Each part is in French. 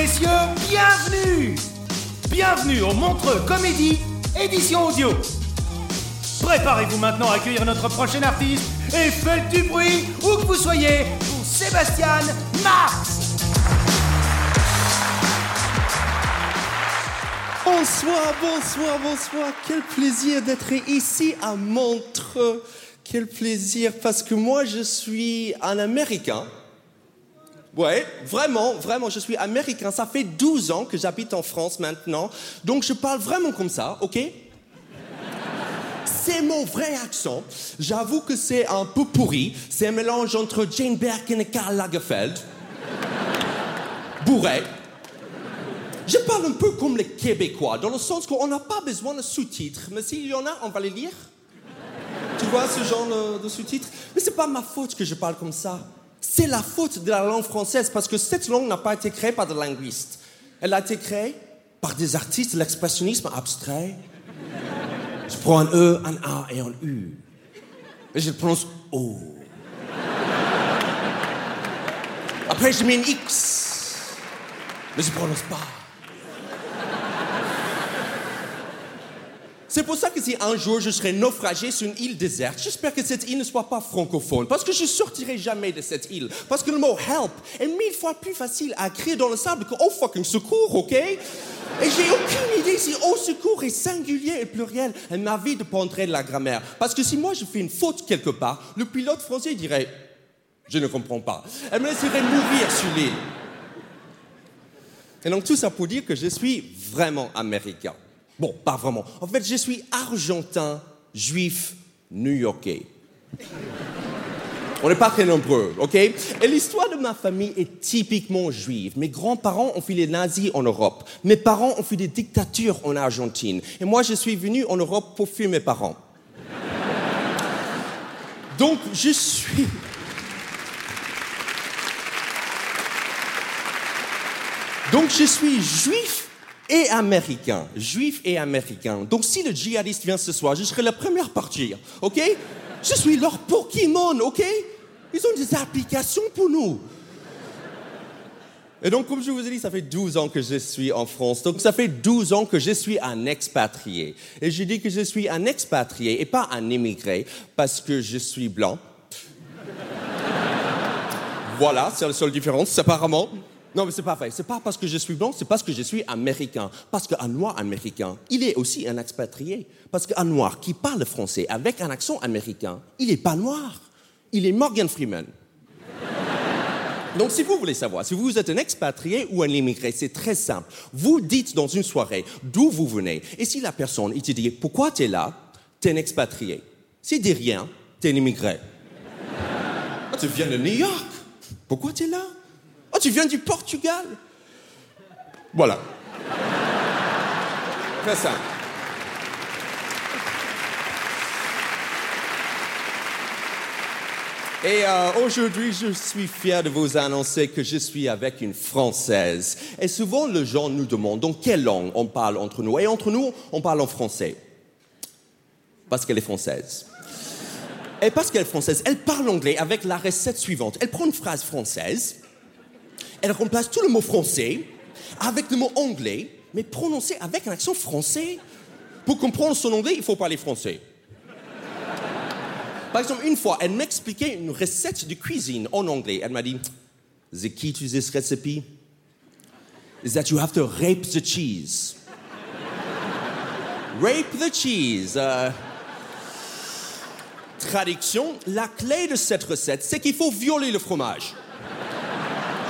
Messieurs, bienvenue Bienvenue au Montreux Comédie, édition audio. Préparez-vous maintenant à accueillir notre prochain artiste et faites du bruit où que vous soyez pour Sébastien Marx Bonsoir, bonsoir, bonsoir. Quel plaisir d'être ici à Montreux. Quel plaisir parce que moi je suis un Américain. Ouais, vraiment, vraiment, je suis américain. Ça fait 12 ans que j'habite en France maintenant. Donc je parle vraiment comme ça, ok? C'est mon vrai accent. J'avoue que c'est un peu pourri. C'est un mélange entre Jane Birkin et Karl Lagerfeld. Bourré. Je parle un peu comme les Québécois, dans le sens qu'on n'a pas besoin de sous-titres. Mais s'il y en a, on va les lire. Tu vois ce genre de, sous-titres? Mais c'est pas ma faute que je parle comme ça. C'est la faute de la langue française parce que cette langue n'a pas été créée par des linguistes. Elle a été créée par des artistes l'expressionnisme abstrait. Je prends un E, un A et un U. Et je le prononce O. Après, je mets un X. Mais je ne prononce pas. C'est pour ça que si un jour je serai naufragé sur une île déserte, j'espère que cette île ne soit pas francophone, parce que je sortirai jamais de cette île. Parce que le mot help est mille fois plus facile à écrire dans le sable que oh fucking secours, ok? Et j'ai aucune idée si au secours est singulier et pluriel. Et ma vie dépendrait de la grammaire. Parce que si moi je fais une faute quelque part, le pilote français dirait Je ne comprends pas. Elle me laisserait mourir sur l'île. Et donc tout ça pour dire que je suis vraiment américain. Bon, pas vraiment. En fait, je suis argentin, juif, new-yorkais. On n'est pas très nombreux, ok? Et l'histoire de ma famille est typiquement juive. Mes grands-parents ont fait les nazis en Europe. Mes parents ont fait des dictatures en Argentine. Et moi, je suis venu en Europe pour fuir mes parents. Donc, je suis... Donc, je suis juif et américain. Juif et américain. Donc, si le djihadiste vient ce soir, je serai la première à partir, ok? Je suis leur Pokémon, ok? Ils ont des applications pour nous. Et donc, comme je vous ai dit, ça fait 12 ans que je suis en France. Donc, ça fait 12 ans que je suis un expatrié. Et je dis que je suis un expatrié et pas un immigré parce que je suis blanc. voilà, c'est la seule différence, apparemment. Non, mais c'est pas vrai. C'est pas parce que je suis blanc, c'est parce que je suis américain. Parce qu'un noir américain, il est aussi un expatrié. Parce qu'un noir qui parle français avec un accent américain, il n'est pas noir. Il est Morgan Freeman. Donc, si vous voulez savoir si vous êtes un expatrié ou un immigré, c'est très simple. Vous dites dans une soirée d'où vous venez. Et si la personne, il te dit pourquoi tu es là, tu es un expatrié. S'il dit rien, tu es un immigré. Ah, tu viens de New York. Pourquoi tu es là? Oh, tu viens du Portugal. Voilà. Très simple. Et euh, aujourd'hui, je suis fier de vous annoncer que je suis avec une Française. Et souvent, les gens nous demandent dans quelle langue on parle entre nous. Et entre nous, on parle en français. Parce qu'elle est française. Et parce qu'elle est française, elle parle anglais avec la recette suivante. Elle prend une phrase française, elle remplace tout le mot français avec le mot anglais, mais prononcé avec un accent français. Pour comprendre son anglais, il faut parler français. Par exemple, une fois, elle m'expliquait une recette de cuisine en anglais. Elle m'a dit, The key to this recipe is that you have to rape the cheese. rape the cheese. Euh, Traduction, la clé de cette recette, c'est qu'il faut violer le fromage.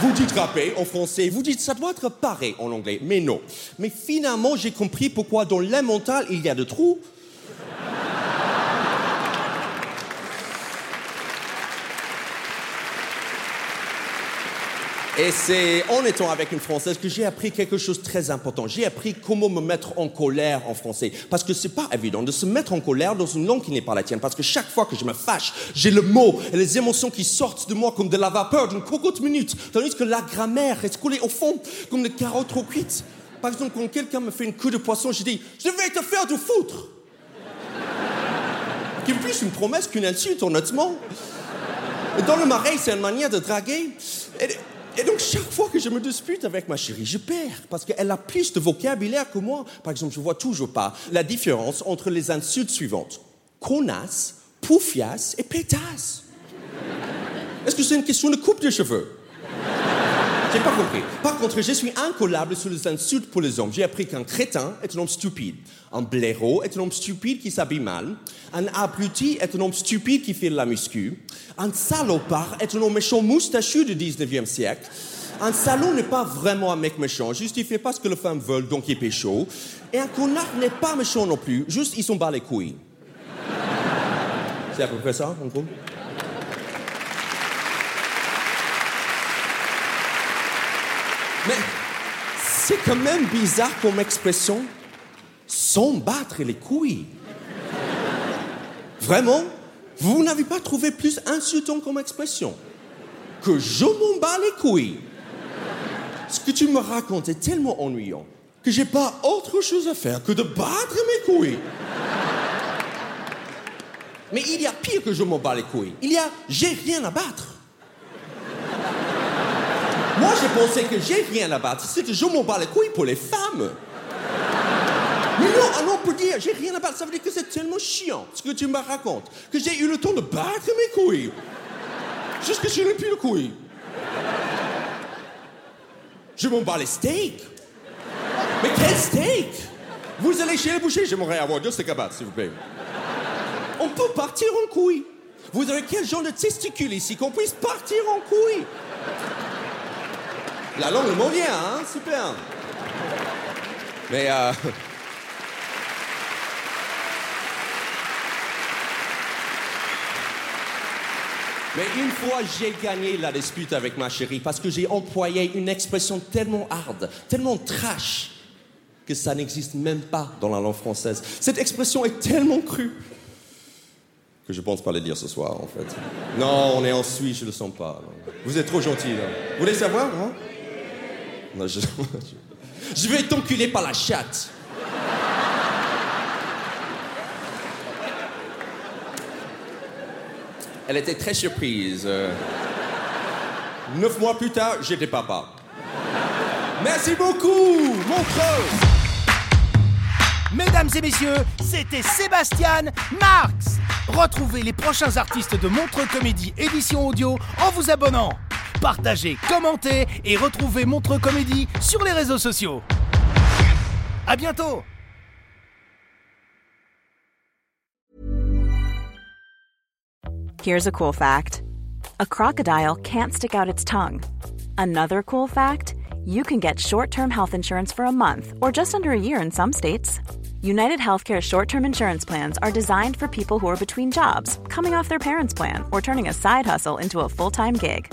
Vous dites râper en français, vous dites ça doit être paré en anglais, mais non. Mais finalement, j'ai compris pourquoi dans l'emmental il y a de trous Et c'est en étant avec une Française que j'ai appris quelque chose de très important. J'ai appris comment me mettre en colère en français. Parce que c'est pas évident de se mettre en colère dans une langue qui n'est pas la tienne. Parce que chaque fois que je me fâche, j'ai le mot et les émotions qui sortent de moi comme de la vapeur d'une cocotte minute. Tandis que la grammaire est collée au fond comme des carottes trop cuites. Par exemple, quand quelqu'un me fait une coup de poisson, je dis Je vais te faire du foutre Qui est plus une promesse qu'une insulte, honnêtement. Dans le marais, c'est une manière de draguer. Et donc, chaque fois que je me dispute avec ma chérie, je perds parce qu'elle a plus de vocabulaire que moi. Par exemple, je vois toujours pas la différence entre les insultes suivantes connasse, poufias et pétasse. Est-ce que c'est une question de coupe de cheveux? J'ai pas compris. Par contre, je suis incollable sur les insultes pour les hommes. J'ai appris qu'un crétin est un homme stupide. Un blaireau est un homme stupide qui s'habille mal. Un abruti est un homme stupide qui fait de la muscu. Un salopard est un homme méchant moustachu du 19e siècle. Un salaud n'est pas vraiment un mec méchant, juste il fait pas ce que les femmes veulent, donc il pécho. Et un connard n'est pas méchant non plus, juste ils sont bas les couilles. C'est à peu près ça, en gros. Mais c'est quand même bizarre comme expression, sans battre les couilles. Vraiment Vous n'avez pas trouvé plus insultant comme expression que je m'en bats les couilles. Ce que tu me racontes est tellement ennuyant que j'ai pas autre chose à faire que de battre mes couilles. Mais il y a pire que je m'en bats les couilles. Il y a j'ai rien à battre. Moi, j'ai pensé que j'ai rien à battre, c'est que je m'en bats les couilles pour les femmes. Mais non, homme peut dire j'ai rien à battre, ça veut dire que c'est tellement chiant ce que tu me racontes, que j'ai eu le temps de battre mes couilles. Jusque je n'ai plus de couilles. Je m'en bats les steaks. Mais quel steak? Vous allez chez le boucher, j'aimerais avoir deux steaks à battre, s'il vous plaît. On peut partir en couille. Vous avez quel genre de testicule ici qu'on puisse partir en couille? La langue m'en vient, hein Super. Mais euh... Mais une fois, j'ai gagné la dispute avec ma chérie parce que j'ai employé une expression tellement hard, tellement trash, que ça n'existe même pas dans la langue française. Cette expression est tellement crue que je pense pas la dire ce soir, en fait. Non, on est en Suisse, je le sens pas. Vous êtes trop gentil. Vous voulez savoir, hein? Je... je vais t'enculer par la chatte. Elle était très surprise. Euh, Neuf mois plus tard, j'étais papa. Merci beaucoup, Montreux. Mesdames et messieurs, c'était Sébastien Marx. Retrouvez les prochains artistes de Montreux Comédie édition audio en vous abonnant. Partagez, commentez et retrouvez Montreux Comédie sur les réseaux sociaux. À bientôt. Here's a cool fact a crocodile can't stick out its tongue. Another cool fact you can get short term health insurance for a month or just under a year in some states. United Healthcare short term insurance plans are designed for people who are between jobs, coming off their parents' plan, or turning a side hustle into a full time gig.